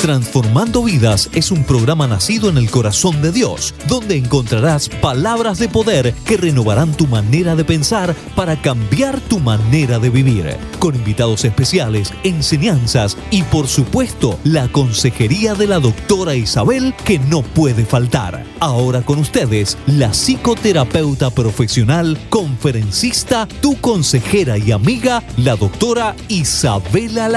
Transformando Vidas es un programa nacido en el corazón de Dios, donde encontrarás palabras de poder que renovarán tu manera de pensar para cambiar tu manera de vivir, con invitados especiales, enseñanzas y por supuesto la consejería de la doctora Isabel que no puede faltar. Ahora con ustedes, la psicoterapeuta profesional, conferencista, tu consejera y amiga, la doctora Isabela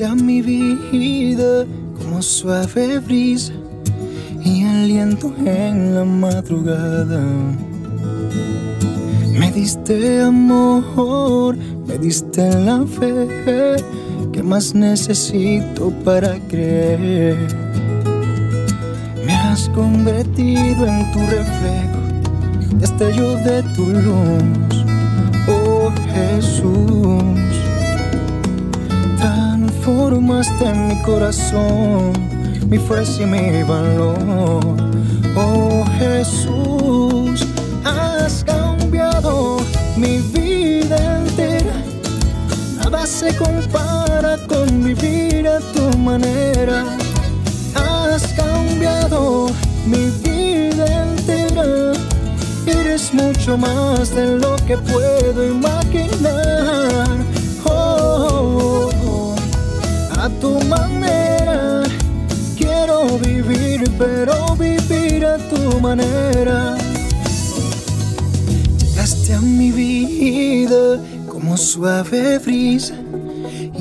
Lacan. a mi vida como suave brisa y aliento en la madrugada. Me diste amor, me diste la fe que más necesito para creer. Me has convertido en tu reflejo, destello de tu luz, oh Jesús transformaste mi corazón, mi fuerza y mi valor. Oh Jesús, has cambiado mi vida entera. Nada se compara con vivir a tu manera. Has cambiado mi vida entera. Eres mucho más de lo que puedo imaginar. oh. Tu manera. Quiero vivir, pero vivir a tu manera. Llegaste a mi vida como suave brisa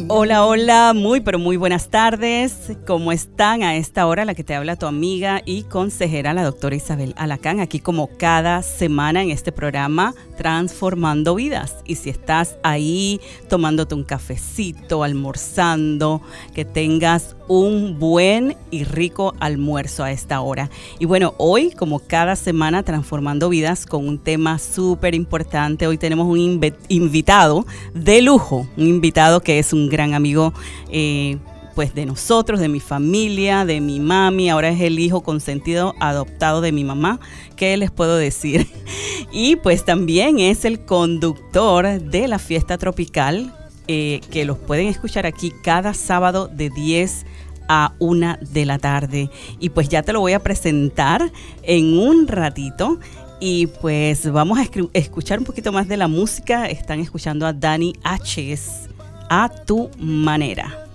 Hola, hola, muy pero muy buenas tardes. ¿Cómo están a esta hora? La que te habla tu amiga y consejera, la doctora Isabel Alacán, aquí como cada semana en este programa Transformando Vidas. Y si estás ahí tomándote un cafecito, almorzando, que tengas un buen y rico almuerzo a esta hora. Y bueno, hoy como cada semana Transformando Vidas con un tema súper importante. Hoy tenemos un invitado de lujo, un invitado que es un gran amigo. Eh, pues de nosotros, de mi familia, de mi mami, ahora es el hijo consentido adoptado de mi mamá, ¿qué les puedo decir? Y pues también es el conductor de la fiesta tropical, eh, que los pueden escuchar aquí cada sábado de 10 a 1 de la tarde. Y pues ya te lo voy a presentar en un ratito. Y pues vamos a escuchar un poquito más de la música. Están escuchando a Dani H a tu manera.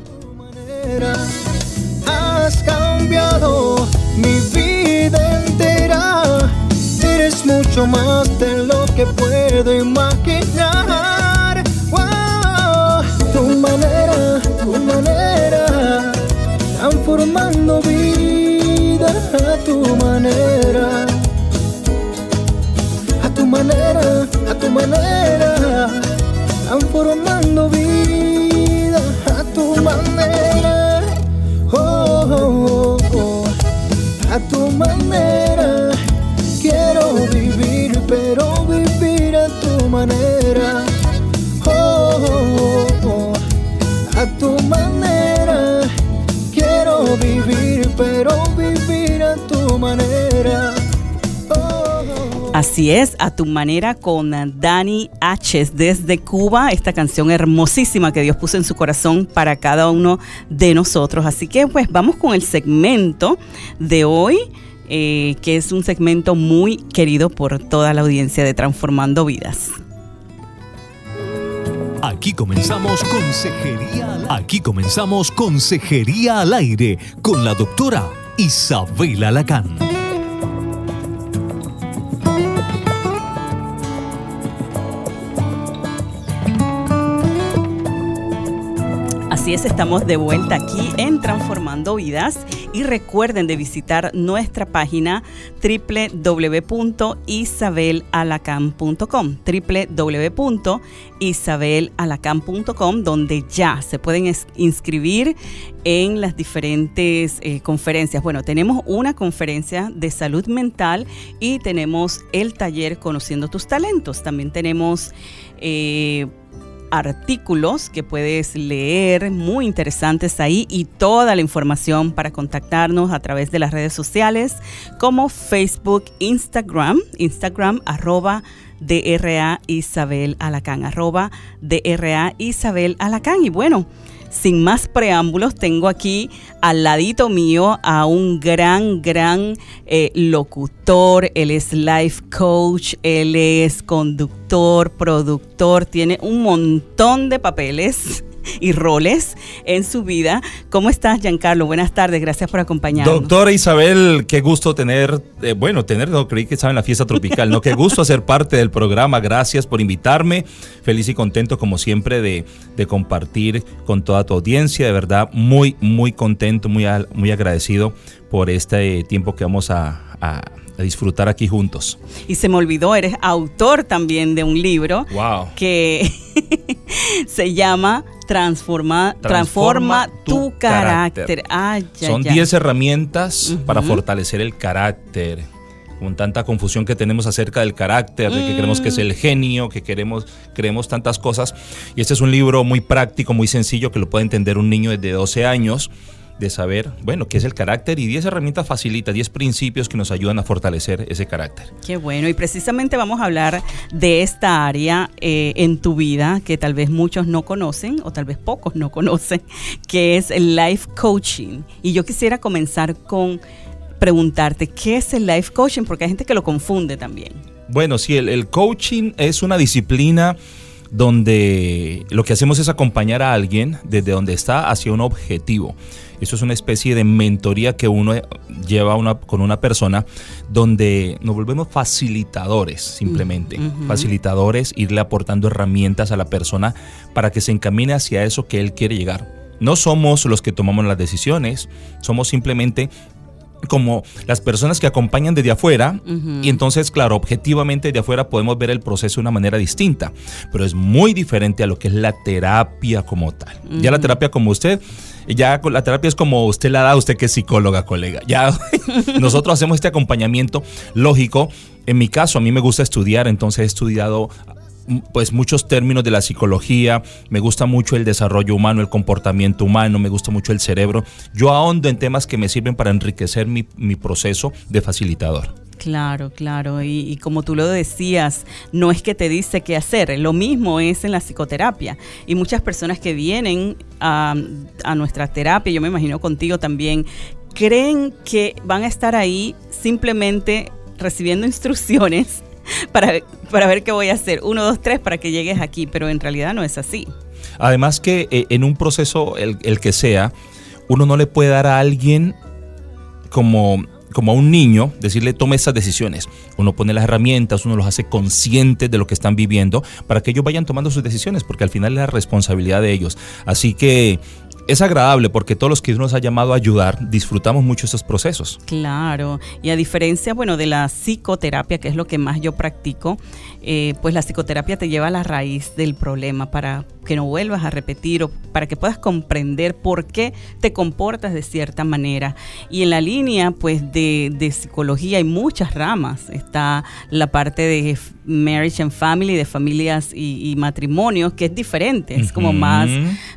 Has cambiado mi vida entera. Eres mucho más de lo que puedo imaginar. Así es, a tu manera con Dani H desde Cuba, esta canción hermosísima que Dios puso en su corazón para cada uno de nosotros. Así que pues vamos con el segmento de hoy. Eh, que es un segmento muy querido por toda la audiencia de Transformando Vidas. Aquí comenzamos Consejería. Aquí comenzamos Consejería al aire con la doctora Isabela Lacán. Así es, estamos de vuelta aquí en Transformando Vidas y recuerden de visitar nuestra página www.isabelalacan.com www.isabelalacan.com donde ya se pueden inscribir en las diferentes eh, conferencias. Bueno, tenemos una conferencia de salud mental y tenemos el taller Conociendo tus talentos. También tenemos... Eh, artículos que puedes leer muy interesantes ahí y toda la información para contactarnos a través de las redes sociales como Facebook, Instagram, Instagram arroba DRA Isabel Alacán, arroba DRA Isabel Alacán. Y bueno, sin más preámbulos, tengo aquí al ladito mío a un gran, gran eh, locutor. Él es life coach, él es conductor, productor, tiene un montón de papeles y roles en su vida. ¿Cómo estás, Giancarlo? Buenas tardes, gracias por acompañarnos. Doctora Isabel, qué gusto tener, eh, bueno, tener, no creí que estaba en la fiesta tropical, no, qué gusto ser parte del programa, gracias por invitarme, feliz y contento como siempre de, compartir con toda tu audiencia, de verdad, muy, muy contento, muy, muy agradecido por este tiempo que vamos a disfrutar aquí juntos. Y se me olvidó, eres autor también de un libro que se llama Transforma, Transforma, tu, carácter. Son 10 herramientas para fortalecer el carácter con tanta confusión que tenemos acerca del carácter, de que creemos que es el mm. genio, que queremos, creemos tantas cosas. Y este es un libro muy práctico, muy sencillo, que lo puede entender un niño desde 12 años de saber, bueno, qué es el carácter y 10 herramientas facilitas, 10 principios que nos ayudan a fortalecer ese carácter. Qué bueno, y precisamente vamos a hablar de esta área eh, en tu vida que tal vez muchos no conocen o tal vez pocos no conocen, que es el life coaching. Y yo quisiera comenzar con preguntarte, ¿qué es el life coaching? Porque hay gente que lo confunde también. Bueno, sí, el coaching es una disciplina donde lo que hacemos es acompañar a alguien desde donde está hacia un objetivo. Eso es una especie de mentoría que uno lleva una, con una persona donde nos volvemos facilitadores simplemente. Facilitadores, irle aportando herramientas a la persona para que se encamine hacia eso que él quiere llegar. No somos los que tomamos las decisiones, somos simplemente como las personas que acompañan desde afuera y entonces, claro, objetivamente desde afuera podemos ver el proceso de una manera distinta, pero es muy diferente a lo que es la terapia como tal. Ya la terapia como usted, ya la terapia es como usted la da, usted que es psicóloga, colega. Ya nosotros hacemos este acompañamiento lógico. En mi caso, a mí me gusta estudiar, entonces he estudiado pues muchos términos de la psicología, me gusta mucho el desarrollo humano, el comportamiento humano, me gusta mucho el cerebro. Yo ahondo en temas que me sirven para enriquecer mi, proceso de facilitador. Claro, claro. Y, como tú lo decías, no es que te dice qué hacer. Lo mismo es en la psicoterapia. Y muchas personas que vienen a, a, nuestra terapia, yo me imagino contigo también, creen que van a estar ahí simplemente recibiendo instrucciones para, para ver qué voy a hacer. Uno, dos, tres para que llegues aquí, pero en realidad no es así. Además que eh, en un proceso, el, el, que sea, uno no le puede dar a alguien como, como a un niño, decirle tome esas decisiones. Uno pone las herramientas, uno los hace conscientes de lo que están viviendo para que ellos vayan tomando sus decisiones, porque al final es la responsabilidad de ellos. Así que es agradable porque todos los que nos ha llamado a ayudar disfrutamos mucho esos procesos. Claro, y a diferencia, bueno, de la psicoterapia, que es lo que más yo practico, eh, pues la psicoterapia te lleva a la raíz del problema para que no vuelvas a repetir o para que puedas comprender por qué te comportas de cierta manera. Y en la línea, pues, de, psicología hay muchas ramas. Está la parte de marriage and family, de familias y, matrimonios, que es diferente, es como más,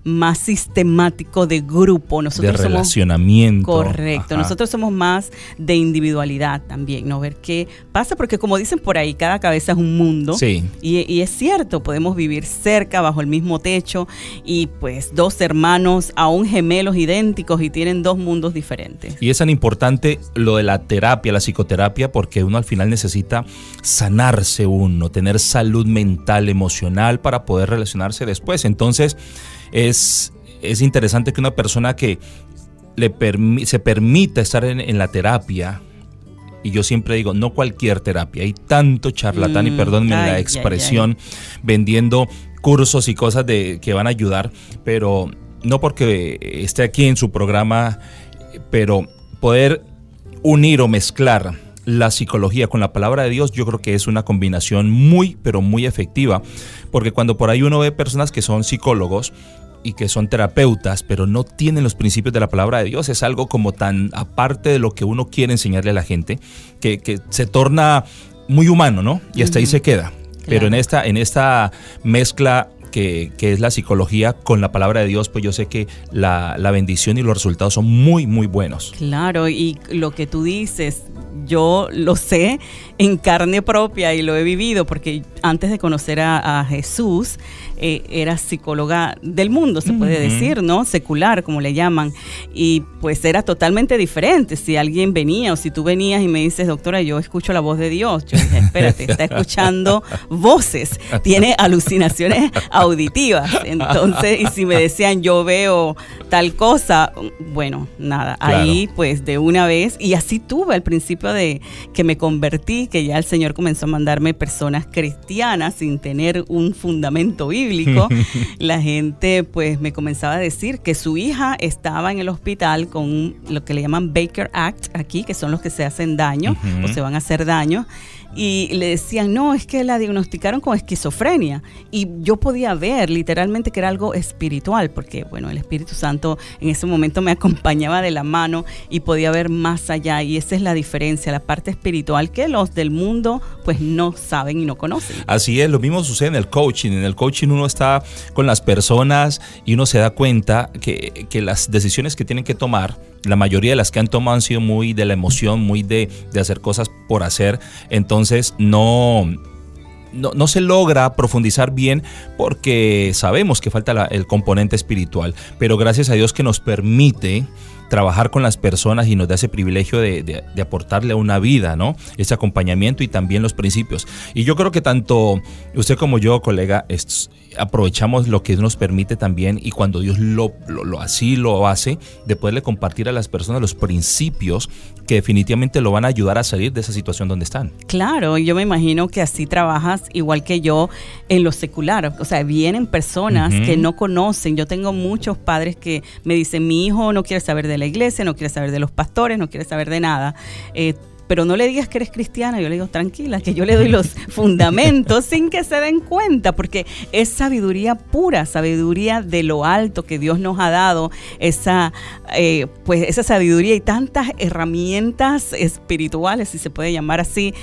más sistemático de grupo. Nosotros de relacionamiento. correcto. Nosotros somos más de individualidad también, ¿no? Ver qué pasa, porque como dicen por ahí, cada cabeza es un mundo. Sí. Y, y es cierto, podemos vivir cerca, bajo el mismo techo y pues dos hermanos aún gemelos idénticos y tienen dos mundos diferentes. Y es tan importante lo de la terapia, la psicoterapia, porque uno al final necesita sanarse uno, tener salud mental, emocional para poder relacionarse después. Entonces es, es interesante que una persona que le se permita estar en, la terapia, y yo siempre digo, no cualquier terapia, hay tanto charlatán, y mm, perdónenme la expresión, vendiendo cursos y cosas de, que van a ayudar, pero no porque esté aquí en su programa, pero poder unir o mezclar la psicología con la palabra de Dios, yo creo que es una combinación muy, pero muy efectiva, porque cuando por ahí uno ve personas que son psicólogos, y que son terapeutas, pero no tienen los principios de la palabra de Dios. Es algo como tan aparte de lo que uno quiere enseñarle a la gente, que, se torna muy humano, ¿no? Y hasta ahí se queda. Pero en esta, en esta mezcla que, es la psicología con la palabra de Dios, pues yo sé que la, la, bendición y los resultados son muy, muy buenos. Claro, y lo que tú dices, yo lo sé en carne propia y lo he vivido, porque antes de conocer a, Jesús, eh, era psicóloga del mundo, se puede decir, ¿no? Secular, como le llaman. Y pues era totalmente diferente. Si alguien venía o si tú venías y me dices, doctora, yo escucho la voz de Dios, yo dije, espérate, está escuchando voces, tiene alucinaciones auditivas. Entonces, y si me decían, yo veo tal cosa, bueno, nada, ahí pues de una vez, y así tuve al principio de que me convertí, que ya el Señor comenzó a mandarme personas cristianas sin tener un fundamento bíblico, la gente pues me comenzaba a decir que su hija estaba en el hospital con lo que le llaman Baker Act aquí, que son los que se hacen daño o se van a hacer daño y le decían, no, es que la diagnosticaron con esquizofrenia. Y yo podía ver literalmente que era algo espiritual, porque bueno, el Espíritu Santo en ese momento me acompañaba de la mano y podía ver más allá. Y esa es la diferencia, la parte espiritual que los del mundo pues no saben y no conocen. Así es, lo mismo sucede en el coaching. En el coaching uno está con las personas y uno se da cuenta que, que las decisiones que tienen que tomar, la mayoría de las que han tomado han sido muy de la emoción, muy de, de hacer cosas por hacer. Entonces no, no, se logra profundizar bien porque sabemos que falta el componente espiritual. Pero gracias a Dios que nos permite trabajar con las personas y nos da ese privilegio de, aportarle a una vida, ¿no? Ese acompañamiento y también los principios. Y yo creo que tanto usted como yo, colega, aprovechamos lo que nos permite también y cuando Dios lo, lo, así lo hace, de poderle compartir a las personas los principios que definitivamente lo van a ayudar a salir de esa situación donde están. Claro, yo me imagino que así trabajas igual que yo en lo secular. O sea, vienen personas que no conocen. Yo tengo muchos padres que me dicen, mi hijo no quiere saber de la iglesia, no quiere saber de los pastores, no quiere saber de nada. Eh, pero no le digas que eres cristiana, yo le digo, tranquila, que yo le doy los fundamentos sin que se den cuenta, porque es sabiduría pura, sabiduría de lo alto que Dios nos ha dado, esa, eh, pues esa sabiduría y tantas herramientas espirituales, si se puede llamar así,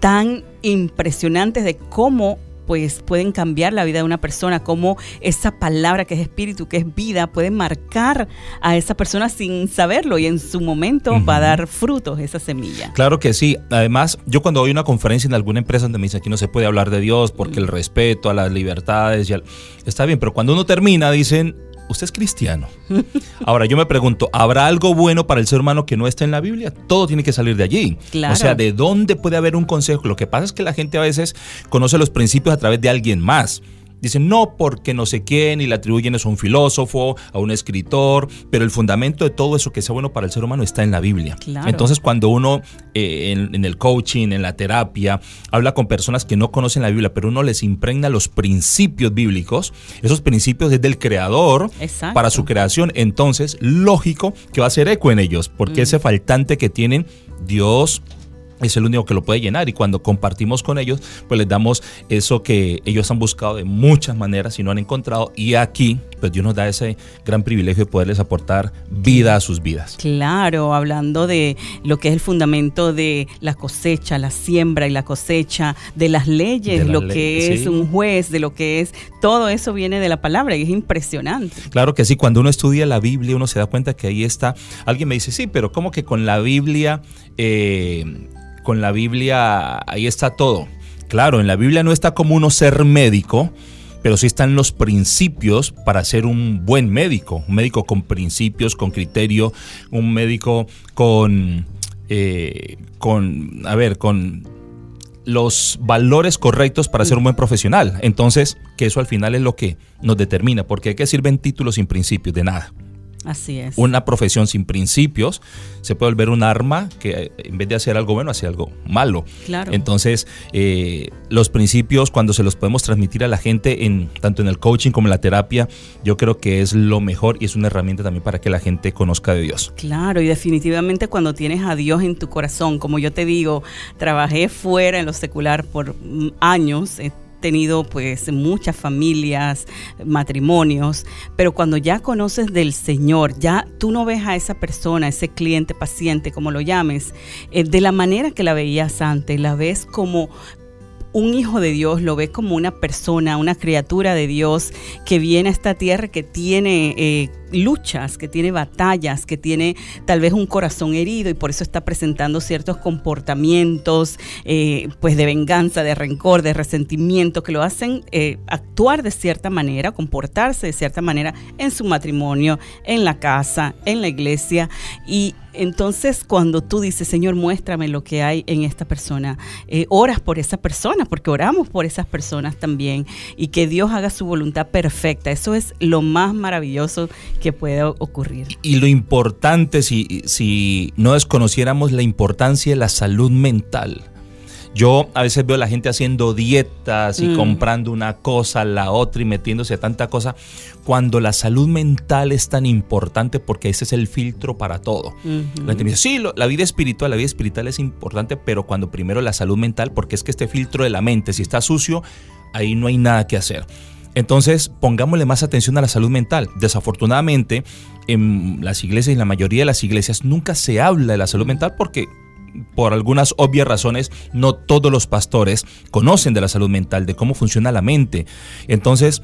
tan impresionantes de cómo pues pueden cambiar la vida de una persona, cómo esa palabra que es espíritu, que es vida, puede marcar a esa persona sin saberlo y en su momento va a dar frutos esa semilla. Claro que sí. Además, yo cuando voy a una conferencia en alguna empresa donde me dicen aquí no se puede hablar de Dios porque el respeto a las libertades, y está bien, pero cuando uno termina dicen, usted es cristiano. Ahora yo me pregunto, ¿habrá algo bueno para el ser humano que no esté en la Biblia? Todo tiene que salir de allí. O sea, ¿de dónde puede haber un consejo? Lo que pasa es que la gente a veces conoce los principios a través de alguien más. Dicen, no porque no sé quién y le atribuyen eso a un filósofo, a un escritor, pero el fundamento de todo eso que sea bueno para el ser humano está en la Biblia. Entonces, cuando uno eh, en, el coaching, en la terapia, habla con personas que no conocen la Biblia, pero uno les impregna los principios bíblicos, esos principios desde el creador para su creación, entonces, lógico que va a ser eco en ellos, porque mm. ese faltante que tienen, Dios es el único que lo puede llenar y cuando compartimos con ellos, pues les damos eso que ellos han buscado de muchas maneras y no han encontrado y aquí pues Dios nos da ese gran privilegio de poderles aportar vida a sus vidas. Claro, hablando de lo que es el fundamento de la cosecha, la siembra y la cosecha, de las leyes, lo que es un juez, de lo que es, todo eso viene de la palabra y es impresionante. Claro que sí, cuando uno estudia la Biblia uno se da cuenta que ahí está, alguien me dice, sí, pero ¿cómo que con la Biblia... Eh, con la Biblia ahí está todo. Claro, en la Biblia no está como uno ser médico, pero sí están los principios para ser un buen médico, un médico con principios, con criterio, un médico con, eh, con, a ver, con los valores correctos para ser un buen profesional. Entonces, que eso al final es lo que nos determina, porque hay que sirven títulos sin principios, de nada. Así es. Una profesión sin principios se puede volver un arma que eh, en vez de hacer algo bueno, hace algo malo. Claro. Entonces, eh, los principios, cuando se los podemos transmitir a la gente, en, tanto en el coaching como en la terapia, yo creo que es lo mejor y es una herramienta también para que la gente conozca de Dios. Claro, y definitivamente cuando tienes a Dios en tu corazón, como yo te digo, trabajé fuera en lo secular por mm, años. Tenido pues muchas familias, matrimonios, pero cuando ya conoces del Señor, ya tú no ves a esa persona, ese cliente, paciente, como lo llames, eh, de la manera que la veías antes, la ves como un hijo de Dios, lo ves como una persona, una criatura de Dios que viene a esta tierra, que tiene eh, luchas, que tiene batallas, que tiene tal vez un corazón herido y por eso está presentando ciertos comportamientos eh, pues de venganza, de rencor, de resentimiento, que lo hacen eh, actuar de cierta manera, comportarse de cierta manera en su matrimonio, en la casa, en la iglesia y entonces, cuando tú dices, Señor, muéstrame lo que hay en esta persona, eh, oras por esa persona, porque oramos por esas personas también, y que Dios haga su voluntad perfecta. Eso es lo más maravilloso que puede ocurrir. Y lo importante, si, si no desconociéramos la importancia de la salud mental, yo a veces veo a la gente haciendo dietas y mm. comprando una cosa, la otra y metiéndose a tanta cosa, cuando la salud mental es tan importante porque ese es el filtro para todo. La gente dice, sí, la vida espiritual, la vida espiritual es importante, pero cuando primero la salud mental, porque es que este filtro de la mente, si está sucio, ahí no hay nada que hacer. Entonces, pongámosle más atención a la salud mental. Desafortunadamente, en las iglesias en la mayoría de las iglesias nunca se habla de la salud mental porque por algunas obvias razones, no todos los pastores conocen de la salud mental, de cómo funciona la mente. Entonces,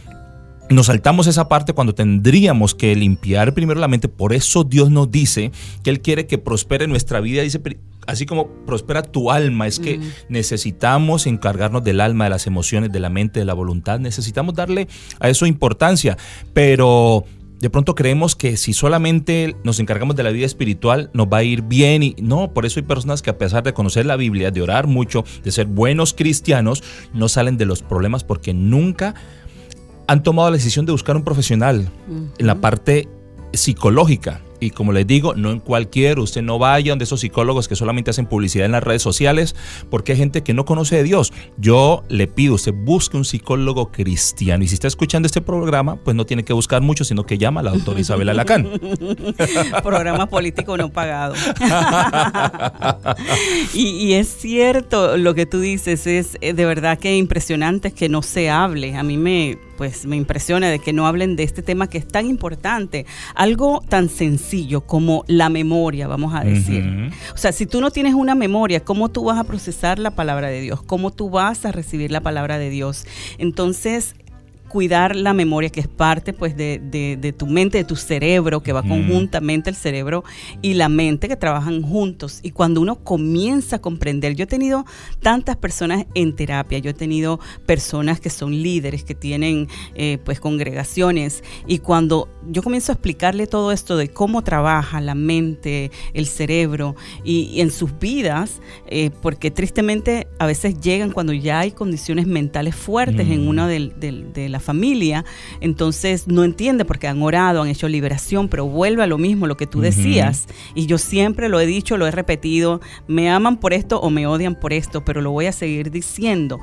nos saltamos esa parte cuando tendríamos que limpiar primero la mente. Por eso Dios nos dice que Él quiere que prospere nuestra vida. Dice, así como prospera tu alma. Es que necesitamos encargarnos del alma, de las emociones, de la mente, de la voluntad. Necesitamos darle a eso importancia. Pero de pronto creemos que si solamente nos encargamos de la vida espiritual nos va a ir bien y no, por eso hay personas que a pesar de conocer la Biblia, de orar mucho, de ser buenos cristianos, no salen de los problemas porque nunca han tomado la decisión de buscar un profesional en la parte psicológica. Y como les digo, no en cualquier, usted no vaya donde esos psicólogos que solamente hacen publicidad en las redes sociales, porque hay gente que no conoce de Dios. Yo le pido, usted busque un psicólogo cristiano. Y si está escuchando este programa, pues no tiene que buscar mucho, sino que llama a la doctora Isabel Alacán. programa político no pagado. y, y, es cierto lo que tú dices, es eh, de verdad que impresionante que no se hable. A mí me pues me impresiona de que no hablen de este tema que es tan importante, algo tan sencillo como la memoria, vamos a decir. O sea, si tú no tienes una memoria, ¿cómo tú vas a procesar la palabra de Dios? ¿Cómo tú vas a recibir la palabra de Dios? Entonces, cuidar la memoria, que es parte pues de, tu mente, de tu cerebro, que va conjuntamente el cerebro y la mente que trabajan juntos. Y cuando uno comienza a comprender, yo he tenido tantas personas en terapia, yo he tenido personas que son líderes, que tienen eh, pues congregaciones, y cuando yo comienzo a explicarle todo esto de cómo trabaja la mente, el cerebro y, en sus vidas, eh, porque tristemente a veces llegan cuando ya hay condiciones mentales fuertes en una de, de, las familia, entonces no entiende porque han orado, han hecho liberación, pero vuelve a lo mismo, lo que tú decías. Y yo siempre lo he dicho, lo he repetido, me aman por esto o me odian por esto, pero lo voy a seguir diciendo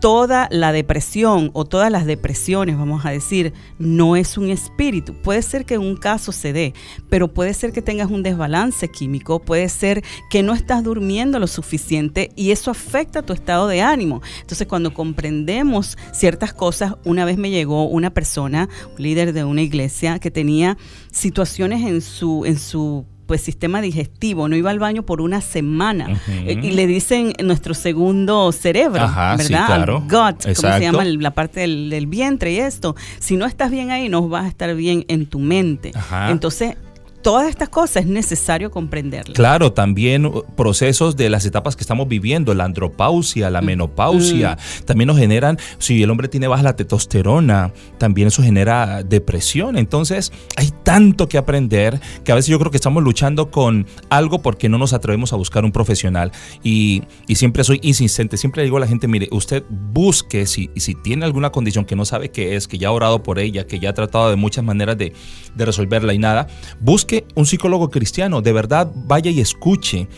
toda la depresión o todas las depresiones, vamos a decir, no es un espíritu. Puede ser que en un caso se dé, pero puede ser que tengas un desbalance químico, puede ser que no estás durmiendo lo suficiente y eso afecta tu estado de ánimo. Entonces, cuando comprendemos ciertas cosas, una vez me llegó una persona, líder de una iglesia, que tenía situaciones en su, en su pues sistema digestivo, no iba al baño por una semana. Eh, y le dicen nuestro segundo cerebro, ¿verdad? Gut, como se llama la parte del, del, vientre y esto. Si no estás bien ahí, no vas a estar bien en tu mente. Entonces, todas estas cosas es necesario comprenderlas. Claro, también uh, procesos de las etapas que estamos viviendo, la andropausia, la mm. menopausia, mm. también nos generan, si el hombre tiene baja la testosterona, también eso genera depresión. Entonces, hay tanto que aprender que a veces yo creo que estamos luchando con algo porque no nos atrevemos a buscar un profesional. Y, siempre soy insistente, siempre le digo a la gente, mire, usted busque si, si tiene alguna condición que no sabe qué es, que ya ha orado por ella, que ya ha tratado de muchas maneras de, de resolverla y nada, busque un psicólogo cristiano, de verdad vaya y escuche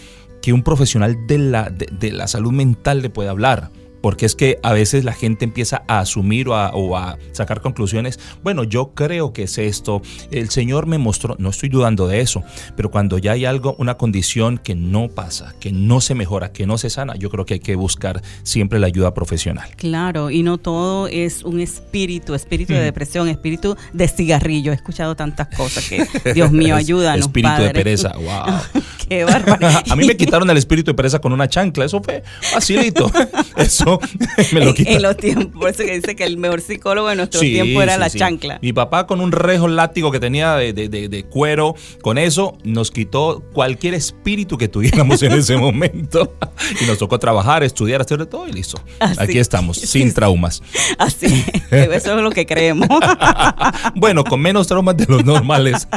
que un profesional de la, de la salud mental le puede hablar porque es que a veces la gente empieza a asumir o a, sacar conclusiones, bueno, yo creo que es esto, el Señor me mostró, no estoy dudando de eso, pero cuando ya hay algo, una condición que no pasa, que no se mejora, que no se sana, yo creo que hay que buscar siempre la ayuda profesional. Claro, y no todo es un espíritu, espíritu de hmm. depresión, espíritu de cigarrillo, he escuchado tantas cosas que, Dios mío, ayúdanos. espíritu de pereza, wow. Qué bárbaro. a mí me quitaron el espíritu de pereza con una chancla, eso fue facilito. Eso me lo quita. En, los tiempos, por eso que dice que el mejor psicólogo de nuestro tiempo era la chancla. Mi papá con un rejo látigo que tenía de, cuero, con eso nos quitó cualquier espíritu que tuviéramos en ese momento. Y nos tocó trabajar, estudiar, hacer de todo y listo. Aquí estamos, sin traumas. Así, eso es lo que creemos. bueno, con menos traumas de los normales.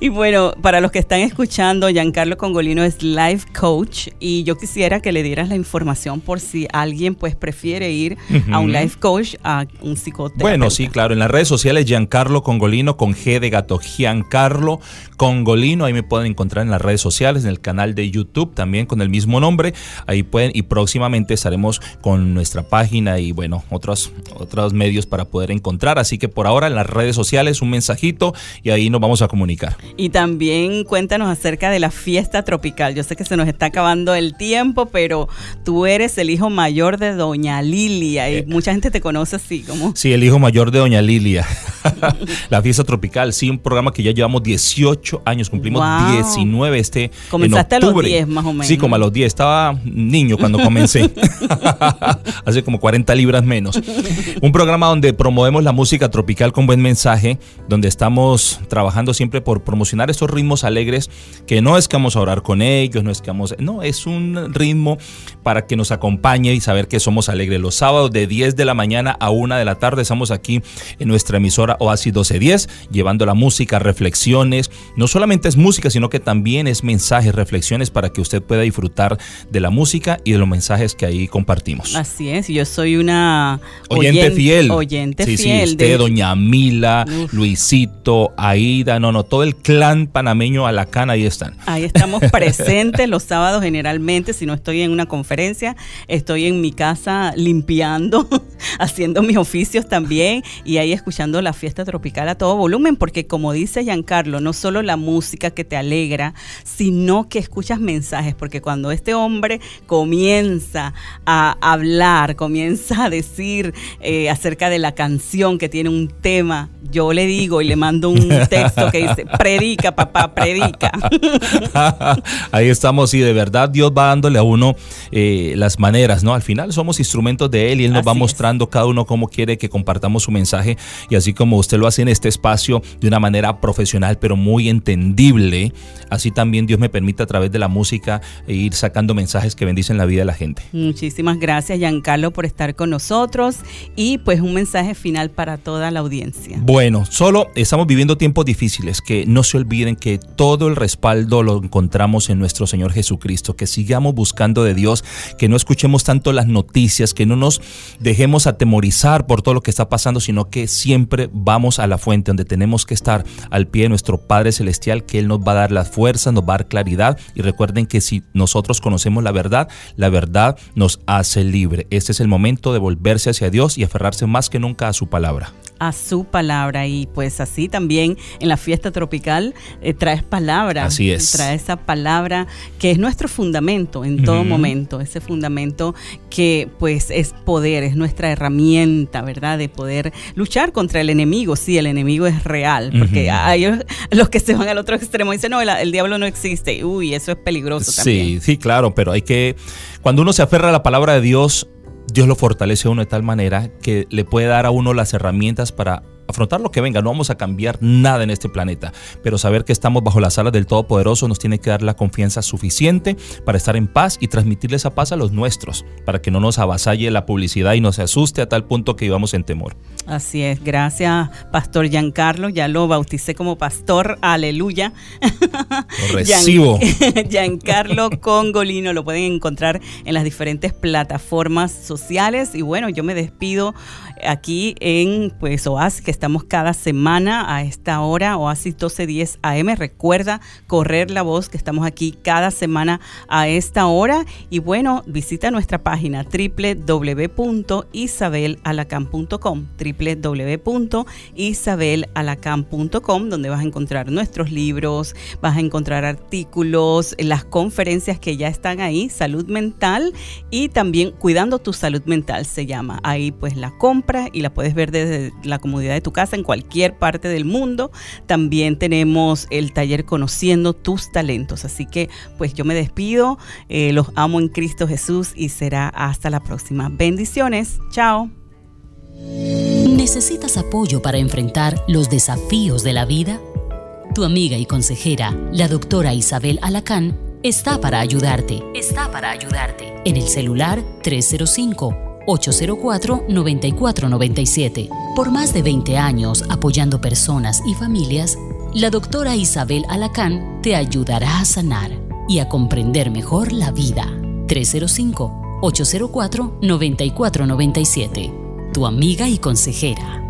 y bueno, para los que están escuchando, Giancarlo Congolino es life coach y yo quisiera que le dieras la información por si alguien pues prefiere ir a un life coach, a un psicoterapeuta. Bueno, sí, claro. En las redes sociales, Giancarlo Congolino con G de gato, Giancarlo Congolino. Ahí me pueden encontrar en las redes sociales, en el canal de YouTube también con el mismo nombre. Ahí pueden, y próximamente estaremos con nuestra página y bueno, otros, otros medios para poder encontrar. Así que por ahora en las redes sociales un mensajito y ahí nos vamos a comunicar. Y también cuéntanos acerca de la fiesta tropical. Yo sé que se nos está acabando el tiempo, pero tú eres el hijo mayor de Doña Lilia y eh. mucha gente te conoce así como. Sí, el hijo mayor de Doña Lilia. la fiesta tropical, sí, un programa que ya llevamos 18 años, cumplimos 19 este. Comenzaste a los 10 más o menos. Sí, como a los 10. Estaba niño cuando comencé. Hace como 40 libras menos. Un programa donde promovemos la música tropical con buen mensaje, donde estamos trabajando siempre por promocionar esos ritmos alegres que no es que vamos a orar con ellos, no es que vamos. No, es un ritmo para que nos acompañen acompañe y saber que somos alegres. Los sábados de 10 de la mañana a 1 de la tarde estamos aquí en nuestra emisora Oasis 1210 llevando la música, reflexiones. No solamente es música, sino que también es mensajes, reflexiones para que usted pueda disfrutar de la música y de los mensajes que ahí compartimos. Así es, yo soy una oyente, fiel. Oyente sí, fiel. Sí, usted, doña Mila, Luisito, Aida, no, no, todo el clan panameño Alacán ahí están. Ahí estamos presentes los sábados generalmente, si no estoy en una conferencia, estoy en mi casa limpiando, haciendo mis oficios también y ahí escuchando la fiesta tropical a todo volumen, porque como dice Giancarlo, no solo la música que te alegra, sino que escuchas mensajes, porque cuando este hombre comienza a hablar, comienza a decir eh, acerca de la canción que tiene un tema, yo le digo y le mando un texto que dice, predica, papá, predica. Ahí estamos y de verdad Dios va dándole a uno eh, las maneras, ¿no? Al final somos instrumentos de Él y Él nos va mostrando cada uno cómo quiere que compartamos su mensaje y así como usted lo hace en este espacio de una manera profesional pero muy entendible, así también Dios me permite a través de la música ir sacando mensajes que bendicen la vida de la gente. Muchísimas gracias Giancarlo por estar con nosotros y pues un mensaje final para toda la audiencia. Bueno, solo estamos viviendo tiempos difíciles, que no se olviden que todo el respaldo lo encontramos en nuestro Señor Jesucristo, que sigamos buscando de Dios, que no escuchemos escuchemos tanto las noticias, que no nos dejemos atemorizar por todo lo que está pasando, sino que siempre vamos a la fuente donde tenemos que estar al pie de nuestro Padre Celestial, que Él nos va a dar la fuerza, nos va a dar claridad. Y recuerden que si nosotros conocemos la verdad, la verdad nos hace libre. Este es el momento de volverse hacia Dios y aferrarse más que nunca a su palabra a su palabra y pues así también en la fiesta tropical eh, traes palabra. Así es. Traes esa palabra que es nuestro fundamento en todo momento, ese fundamento que pues es poder, es nuestra herramienta, ¿verdad? De poder luchar contra el enemigo. Sí, el enemigo es real, porque hay los que se van al otro extremo y dicen, no, el, diablo no existe. Uy, eso es peligroso también. Sí, sí, claro, pero hay que, cuando uno se aferra a la palabra de Dios, Dios lo fortalece a uno de tal manera que le puede dar a uno las herramientas para afrontar lo que venga, no vamos a cambiar nada en este planeta, pero saber que estamos bajo las alas del Todopoderoso nos tiene que dar la confianza suficiente para estar en paz y transmitirle esa paz a los nuestros, para que no nos avasalle la publicidad y nos asuste a tal punto que vivamos en temor. Así es, gracias Pastor Giancarlo, ya lo bauticé como pastor, aleluya. Lo recibo. Giancarlo Congolino, lo pueden encontrar en las diferentes plataformas sociales y bueno, yo me despido aquí en pues Oasis, que estamos cada semana a esta hora, Oasis 1210 AM. Recuerda correr la voz que estamos aquí cada semana a esta hora. Y bueno, visita nuestra página www.isabelalacan.com www.isabelalacan.com donde vas a encontrar nuestros libros, vas a encontrar artículos, las conferencias que ya están ahí, salud mental y también cuidando tu salud mental se llama. Ahí pues la compra y la puedes ver desde la comodidad de tu casa en cualquier parte del mundo. También tenemos el taller Conociendo tus talentos. Así que pues yo me despido, eh, los amo en Cristo Jesús y será hasta la próxima. Bendiciones, chao. ¿Necesitas apoyo para enfrentar los desafíos de la vida? Tu amiga y consejera, la doctora Isabel Alacán, está para ayudarte. Está para ayudarte. En el celular 305 804-9497. Por más de 20 años apoyando personas y familias, la doctora Isabel Alacán te ayudará a sanar y a comprender mejor la vida. 305-804-9497. Tu amiga y consejera.